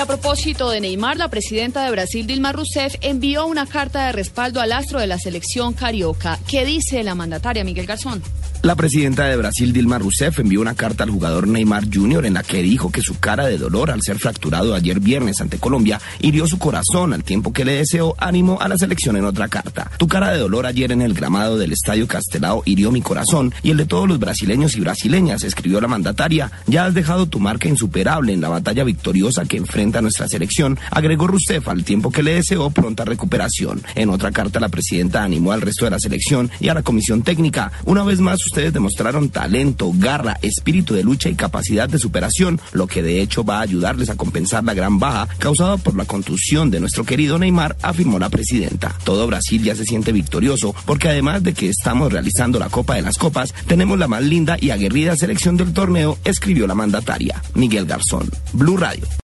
A propósito de Neymar, la presidenta de Brasil, Dilma Rousseff, envió una carta de respaldo al astro de la selección carioca. ¿Qué dice la mandataria Miguel Garzón? La presidenta de Brasil, Dilma Rousseff, envió una carta al jugador Neymar Jr. en la que dijo que su cara de dolor al ser fracturado ayer viernes ante Colombia hirió su corazón al tiempo que le deseó ánimo a la selección en otra carta. Tu cara de dolor ayer en el gramado del Estadio Castelao hirió mi corazón y el de todos los brasileños y brasileñas, escribió la mandataria. Ya has dejado tu marca insuperable en la batalla victoriosa que enfrenta nuestra selección, agregó Rousseff al tiempo que le deseó pronta recuperación. En otra carta, la presidenta animó al resto de la selección y a la comisión técnica. Una vez más, ustedes demostraron talento, garra, espíritu de lucha y capacidad de superación, lo que de hecho va a ayudarles a compensar la gran baja causada por la contusión de nuestro querido Neymar, afirmó la presidenta. Todo Brasil ya se siente victorioso porque además de que estamos realizando la Copa de las Copas, tenemos la más linda y aguerrida selección del torneo, escribió la mandataria. Miguel Garzón, Blue Radio.